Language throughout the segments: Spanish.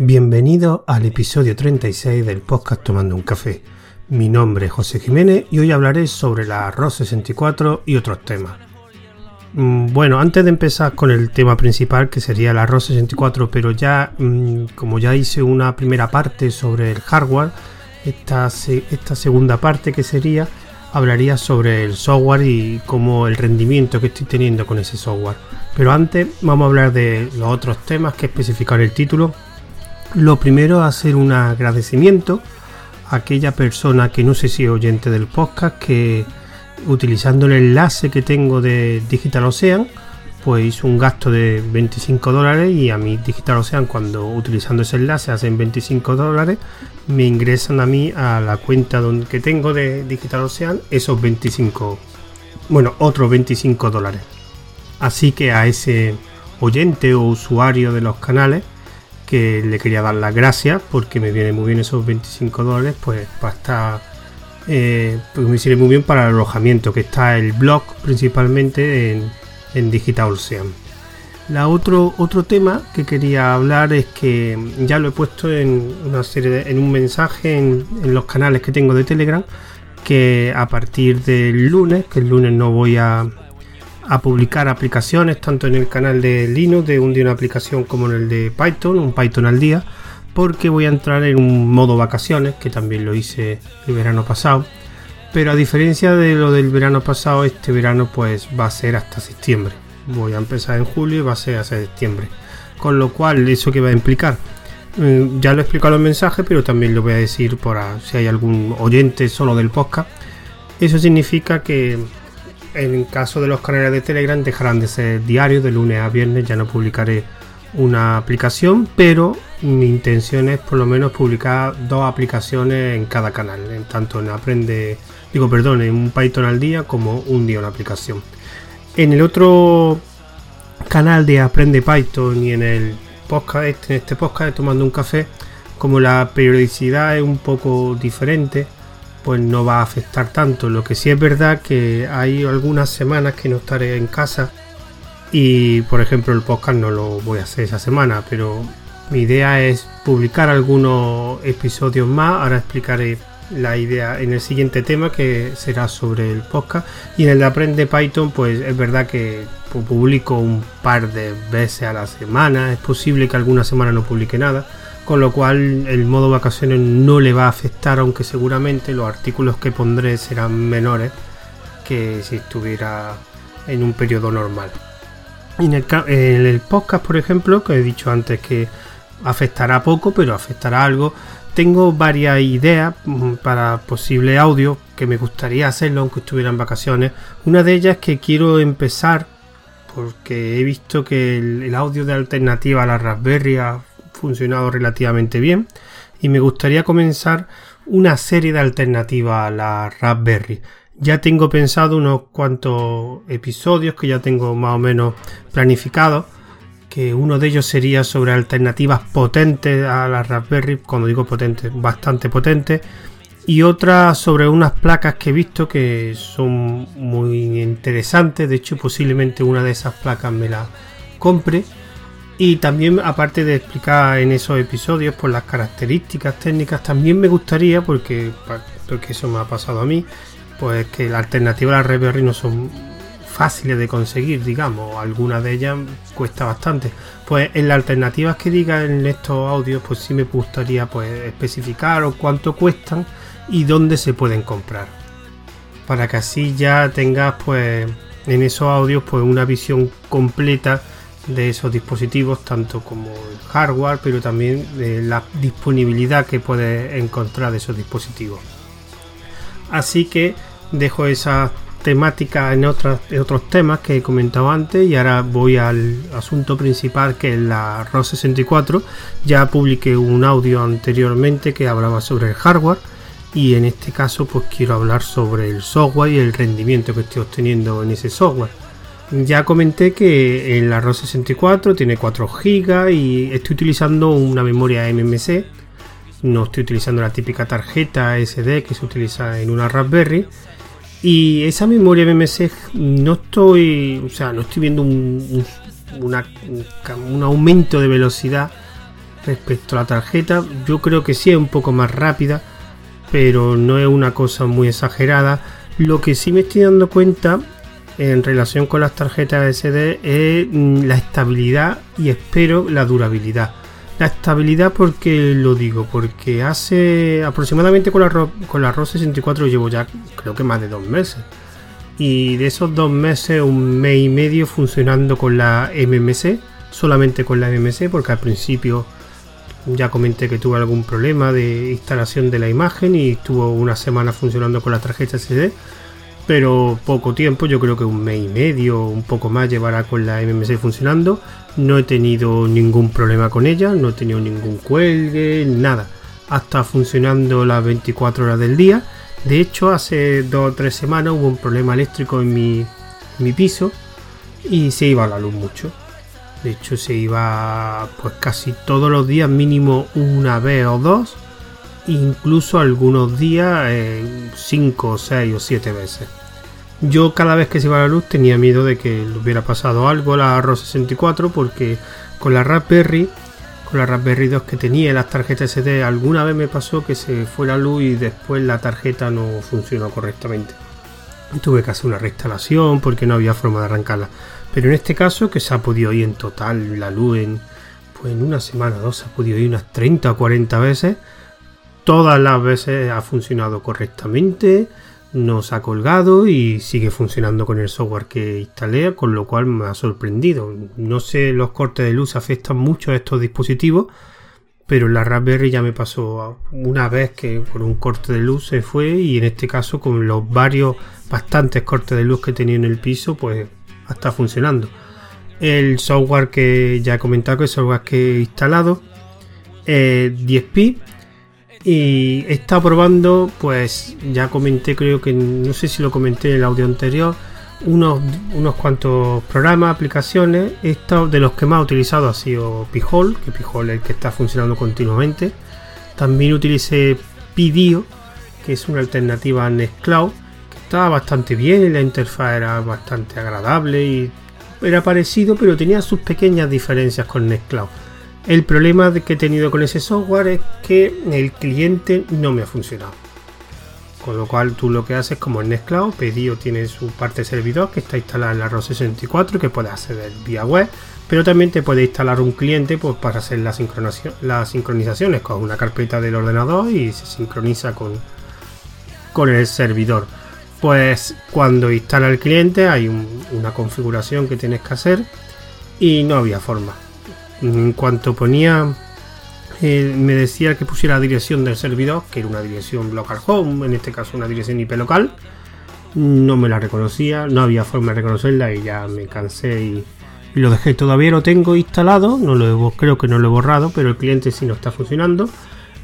Bienvenido al episodio 36 del podcast Tomando un Café. Mi nombre es José Jiménez y hoy hablaré sobre la ROS 64 y otros temas. Mm, bueno, antes de empezar con el tema principal que sería la ROS 64, pero ya mm, como ya hice una primera parte sobre el hardware, esta, esta segunda parte que sería hablaría sobre el software y cómo el rendimiento que estoy teniendo con ese software. Pero antes vamos a hablar de los otros temas que especificar el título lo primero, hacer un agradecimiento a aquella persona que no sé si es oyente del podcast, que utilizando el enlace que tengo de Digital Ocean, pues hizo un gasto de 25 dólares y a mi Digital Ocean cuando utilizando ese enlace hacen 25 dólares, me ingresan a mí a la cuenta donde, que tengo de Digital Ocean esos 25, bueno, otros 25 dólares. Así que a ese oyente o usuario de los canales, que le quería dar las gracias porque me viene muy bien esos 25 dólares, pues para estar, eh, pues me sirve muy bien para el alojamiento, que está el blog principalmente en, en Digital Ocean. La otro, otro tema que quería hablar es que ya lo he puesto en una serie en un mensaje en, en, los canales que tengo de Telegram que a partir del lunes, que el lunes no voy a, a publicar aplicaciones tanto en el canal de Linux de un día una aplicación como en el de Python, un Python al día, porque voy a entrar en un modo vacaciones, que también lo hice el verano pasado. Pero a diferencia de lo del verano pasado, este verano pues va a ser hasta septiembre. Voy a empezar en julio y va a ser hasta septiembre. Con lo cual, ¿eso que va a implicar? Mm, ya lo he explicado en mensaje, pero también lo voy a decir por si hay algún oyente solo del podcast. Eso significa que en caso de los canales de Telegram dejarán de ser diarios, de lunes a viernes ya no publicaré una aplicación, pero mi intención es por lo menos publicar dos aplicaciones en cada canal, en tanto en Aprende, digo perdón, en un Python al día como un día una aplicación. En el otro canal de Aprende Python y en el podcast, este, en este podcast Tomando un Café, como la periodicidad es un poco diferente, pues no va a afectar tanto. Lo que sí es verdad que hay algunas semanas que no estaré en casa y por ejemplo el podcast no lo voy a hacer esa semana, pero mi idea es publicar algunos episodios más. Ahora explicaré la idea en el siguiente tema que será sobre el podcast y en el de Aprende Python pues es verdad que publico un par de veces a la semana. Es posible que alguna semana no publique nada con lo cual el modo vacaciones no le va a afectar, aunque seguramente los artículos que pondré serán menores que si estuviera en un periodo normal. En el, podcast, por ejemplo, que he dicho antes que afectará poco, pero afectará algo, tengo varias ideas mm, para posible audio que me gustaría hacerlo aunque estuviera en vacaciones. Una de ellas es que quiero empezar porque he visto que el, audio de alternativa a la Raspberry funcionado relativamente bien. Y me gustaría comenzar una serie de alternativas a la Raspberry. Ya tengo pensado unos cuantos episodios que ya tengo más o menos planificados, que uno de ellos sería sobre alternativas potentes a la Raspberry, cuando digo potentes, bastante potentes, y otra sobre unas placas que he visto que son muy interesantes, de hecho posiblemente una de esas placas me la compre y también, aparte de explicar en esos episodios por las características técnicas, también me gustaría, porque, porque eso me ha pasado a mí, pues que las alternativas a la Raspberry no son fáciles de conseguir, digamos, algunas de ellas cuesta bastante. Pues en las alternativas que diga en estos audios, pues sí me gustaría pues especificar cuánto cuestan y dónde se pueden comprar. Para que así ya tengas pues en esos audios pues una visión completa de esos dispositivos, tanto como el hardware, pero también de la disponibilidad que puedes encontrar de esos dispositivos. Así que dejo esa temática en, otras, otros temas que he comentado antes y ahora voy al asunto principal que es la ROS 64. Ya publiqué un audio anteriormente que hablaba sobre el hardware y en este caso pues quiero hablar sobre el software y el rendimiento que estoy obteniendo en ese software. Ya comenté que el arroz 64 tiene 4 GB y estoy utilizando una memoria MMC. No estoy utilizando la típica tarjeta SD que se utiliza en una Raspberry. Y esa memoria MMC no estoy, o sea, no estoy viendo un, un aumento de velocidad Respecto a la tarjeta, yo creo que sí es un poco más rápida, pero no es una cosa muy exagerada. Lo que sí me estoy dando cuenta en relación con las tarjetas SD es mm, la estabilidad y espero la durabilidad. La estabilidad porque lo digo, porque hace aproximadamente con la, ROS 64 llevo ya creo que más de dos meses. Y de esos dos meses, un mes y medio funcionando con la MMC, solamente con la MMC, porque al principio ya comenté que tuve algún problema de instalación de la imagen y estuvo una semana funcionando con la tarjeta SD pero poco tiempo, yo creo que un mes y medio, un poco más llevará con la MMC funcionando. No he tenido ningún problema con ella, no he tenido ningún cuelgue, nada. Hasta funcionando las 24 horas del día. De hecho, hace dos o tres semanas hubo un problema eléctrico en mi, mi piso y se iba la luz mucho. De hecho, se iba pues casi todos los días, mínimo una vez o dos. Incluso algunos días, cinco, seis o siete veces. Yo cada vez que se iba la luz tenía miedo de que le hubiera pasado algo a la ROS 64 porque con la Raspberry, con la Raspberry 2 que tenía las tarjetas SD, alguna vez me pasó que se fue la luz y después la tarjeta no funcionó correctamente. tuve que hacer una reinstalación porque no había forma de arrancarla. Pero en este caso que se ha podido ir en total la luz en, pues en una semana o dos se ha podido ir unas 30 o 40 veces. Todas las veces ha funcionado correctamente nos ha colgado y sigue funcionando con el software que instalé, con lo cual me ha sorprendido. No sé, los cortes de luz afectan mucho a estos dispositivos, pero la Raspberry ya me pasó una vez que por un corte de luz se fue y en este caso con los varios, bastantes cortes de luz que tenía en el piso, pues está funcionando. El software que ya he comentado, que el software que he instalado, es 10pi y estado probando, pues ya comenté, creo que no sé si lo comenté en el audio anterior, unos, unos cuantos programas, aplicaciones. Esto de los que más he utilizado ha sido Pijol, que Pijol es el que está funcionando continuamente. También utilicé Pidio, que es una alternativa a Nextcloud, que estaba bastante bien y la interfaz era bastante agradable y era parecido, pero tenía sus pequeñas diferencias con Nextcloud. El problema que he tenido con ese software es que el cliente no me ha funcionado. Con lo cual tú lo que haces como en Nextcloud, Pedido tiene su parte servidor que está instalada en la ROS 64 que puede acceder vía web, pero también te puede instalar un cliente pues, para hacer las sincronizaciones con una carpeta del ordenador y se sincroniza con, con el servidor. Pues cuando instala el cliente hay una configuración que tienes que hacer y no había forma en cuanto ponía eh, me decía que pusiera la dirección del servidor, que era una dirección localhost, en este caso una dirección IP local. No me la reconocía, no había forma de reconocerla y ya me cansé y, lo dejé. Todavía lo tengo instalado, no lo creo que no lo he borrado, pero el cliente sí no está funcionando.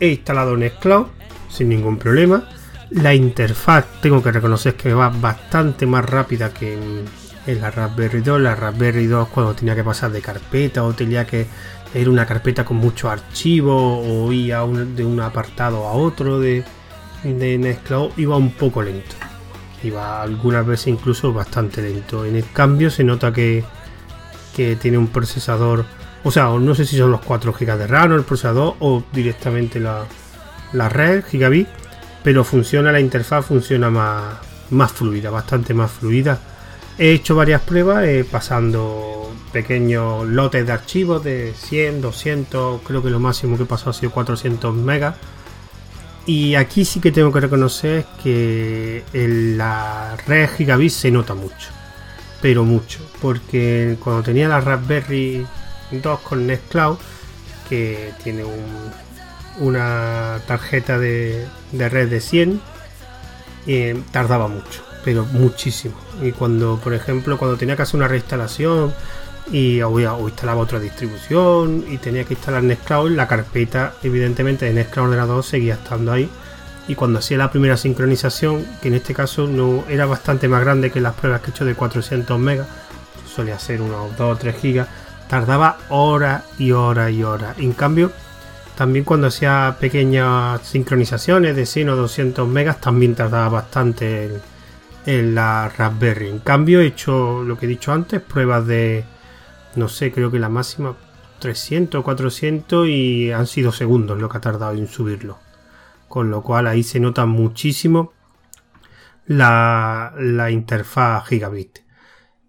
He instalado Nextcloud sin ningún problema. La interfaz tengo que reconocer que va bastante más rápida que en, en la Raspberry 2. La Raspberry 2 cuando tenía que pasar de carpeta o tenía que ir una carpeta con muchos archivos o ir de un apartado a otro de, de Nextcloud iba un poco lento. Iba algunas veces incluso bastante lento. En el cambio se nota que, que tiene un procesador, o sea, no sé si son los 4 GB de RAM o el procesador o directamente la, la red gigabit, pero funciona la interfaz, funciona más, más fluida, bastante más fluida He hecho varias pruebas eh, pasando pequeños lotes de archivos de 100, 200, creo que lo máximo que he pasado ha sido 400 megas. Y aquí sí que tengo que reconocer que en la red gigabit se nota mucho, pero mucho, porque cuando tenía la Raspberry 2 con Nextcloud, que tiene una tarjeta de, red de 100, eh, tardaba mucho pero muchísimo. Y cuando, por ejemplo, cuando tenía que hacer una reinstalación y o, instalaba otra distribución y tenía que instalar Nextcloud, la carpeta evidentemente de Nextcloud Ordenador seguía estando ahí. Y cuando hacía la primera sincronización, que en este caso no era bastante más grande que las pruebas que he hecho de 400 megas, solía ser unos 2 o 3 gigas, tardaba horas y horas y horas. En cambio, también cuando hacía pequeñas sincronizaciones de 100 o 200 megas, también tardaba bastante en la Raspberry. En cambio, he hecho lo que he dicho antes, pruebas de, no sé, creo que la máxima 300 o 400 y han sido segundos lo que ha tardado en subirlo. Con lo cual ahí se nota muchísimo la, interfaz gigabit.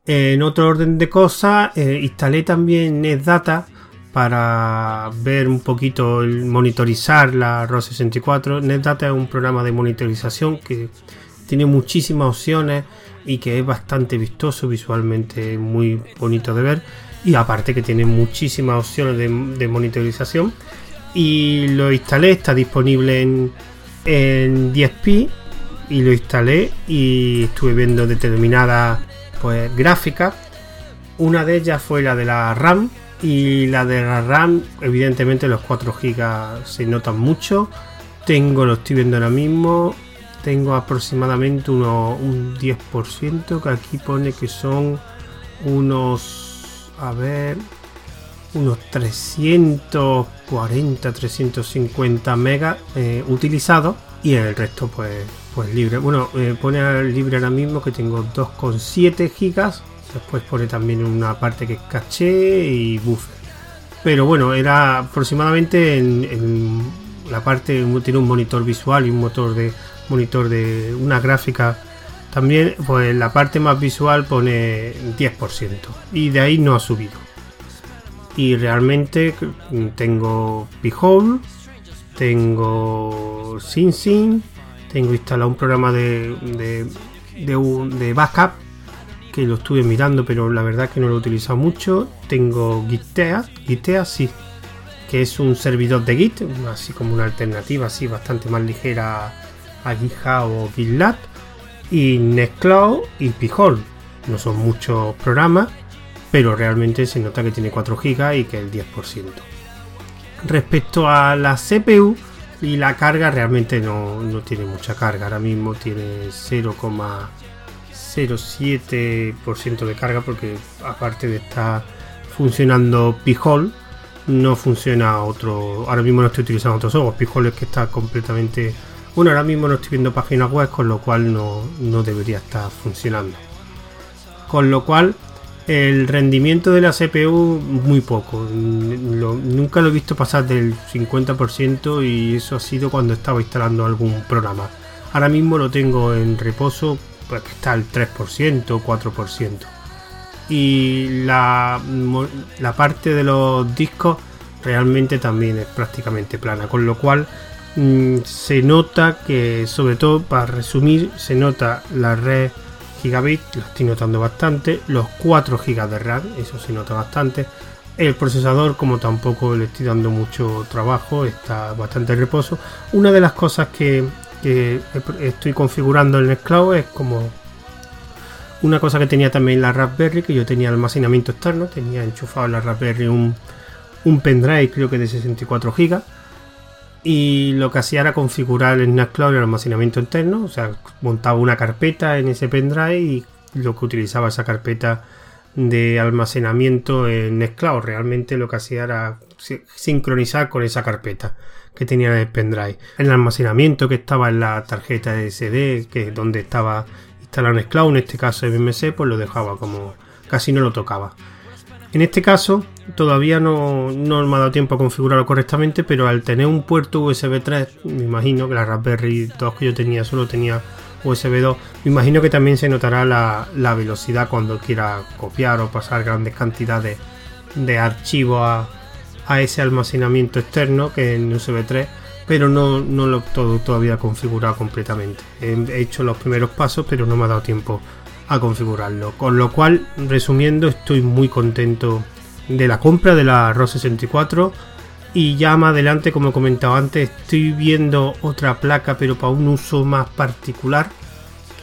En otro orden de cosas, eh, instalé también NetData para ver un poquito, el monitorizar la ROS64. NetData es un programa de monitorización que tiene muchísimas opciones y que es bastante vistoso visualmente, muy bonito de ver. Y aparte que tiene muchísimas opciones de, monitorización. Y lo instalé, está disponible en, en 10p y lo instalé y estuve viendo determinadas pues gráficas. Una de ellas fue la de la RAM y la de la RAM, evidentemente los 4 GB se notan mucho. Tengo, lo estoy viendo ahora mismo, tengo aproximadamente uno, un 10%, que aquí pone que son unos, a ver, unos 340, 350 megas eh, utilizados y el resto pues, pues libre. Bueno, eh, pone libre ahora mismo que tengo 2,7 gigas Después pone también una parte que es caché y buffer. Pero bueno, era aproximadamente en, la parte, tiene un monitor visual y un motor de monitor de una gráfica. También, pues la parte más visual pone 10% y de ahí no ha subido. Y realmente tengo Behold, tengo SynSyn, tengo instalado un programa de, de, de, de backup que lo estuve mirando, pero la verdad que no lo he utilizado mucho. Tengo Gitea, Gitea sí, que es un servidor de Git, así como una alternativa así bastante más ligera a GitHub o GitLab. Y Nextcloud y Pijol. No son muchos programas, pero realmente se nota que tiene 4 GB y que el 10%. Respecto a la CPU y la carga, realmente no, no tiene mucha carga. Ahora mismo tiene 0, 0,7% de carga porque aparte de estar funcionando Pijol no funciona otro ahora mismo no estoy utilizando otros ojos Pijol es que está completamente bueno ahora mismo no estoy viendo páginas web con lo cual no, debería estar funcionando. Con lo cual el rendimiento de la CPU muy poco. Nunca lo he visto pasar del 50% y eso ha sido cuando estaba instalando algún programa. Ahora mismo lo tengo en reposo pues está al 3%, 4%. Y la, la parte de los discos realmente también es prácticamente plana, con lo cual mm, se nota que, sobre todo para resumir, se nota la red gigabit, lo estoy notando bastante, los 4 GB de RAM, eso se nota bastante. El procesador, como tampoco le estoy dando mucho trabajo, está bastante reposo. Una de las cosas que estoy configurando en Nextcloud es como una cosa que tenía también la Raspberry, que yo tenía almacenamiento externo, tenía enchufado en la Raspberry un, un pendrive creo que de 64 GB y lo que hacía era configurar en Nextcloud el almacenamiento interno, o sea, montaba una carpeta en ese pendrive y lo que utilizaba esa carpeta de almacenamiento en Nextcloud. Realmente lo que hacía era sincronizar con esa carpeta que tenía en el pendrive. El almacenamiento que estaba en la tarjeta de SD, que es donde estaba instalado Nextcloud, en este caso MMC, pues lo dejaba como casi no lo tocaba. En este caso todavía no, no me ha dado tiempo a configurarlo correctamente, pero al tener un puerto USB 3, me imagino que la Raspberry 2 que yo tenía solo tenía USB 2, me imagino que también se notará la, velocidad cuando quiera copiar o pasar grandes cantidades de archivos a, ese almacenamiento externo que en USB 3 pero no, no lo todo todavía configurado completamente. He hecho los primeros pasos, pero no me ha dado tiempo a configurarlo. Con lo cual, resumiendo, estoy muy contento de la compra de la ROS 64 y ya más adelante, como he comentado antes, estoy viendo otra placa, pero para un uso más particular,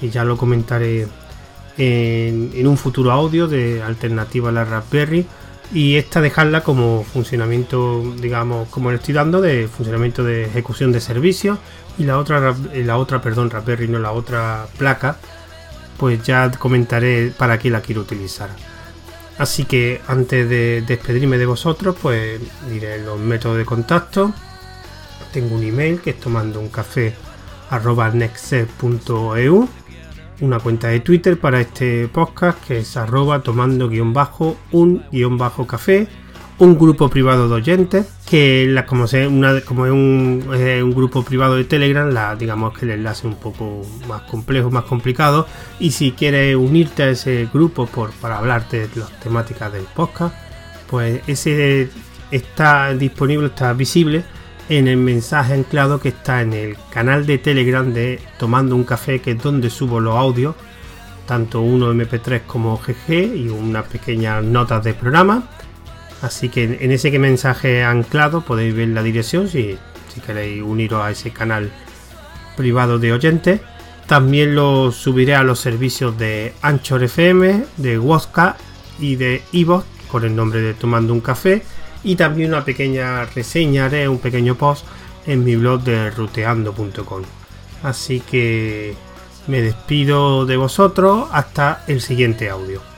que ya lo comentaré en, un futuro audio de alternativa a la Raspberry. Y esta dejarla como funcionamiento, digamos, como le estoy dando, de funcionamiento de ejecución de servicios. Y la otra, la otra, perdón, Raspberry, no la otra placa, pues ya comentaré para qué la quiero utilizar. Así que antes de despedirme de vosotros, pues diré los métodos de contacto. Tengo un email que es tomando un café una cuenta de Twitter para este podcast que es arroba tomando guion bajo un guion bajo café un grupo privado de oyentes, que como, es un, un, grupo privado de Telegram, la, digamos que el enlace es un poco más complejo, más complicado, y si quieres unirte a ese grupo por, para hablarte de las temáticas del podcast, pues ese está disponible, está visible en el mensaje anclado que está en el canal de Telegram de Tomando un Café, que es donde subo los audios, tanto uno MP3 como GG y unas pequeñas notas de programa. Así que en ese mensaje anclado podéis ver la dirección si, queréis uniros a ese canal privado de oyentes. También lo subiré a los servicios de Anchor FM, de Wozka y de Evox con el nombre de Tomando un Café y también una pequeña reseña, haré un pequeño post en mi blog de ruteando.com. Así que me despido de vosotros hasta el siguiente audio.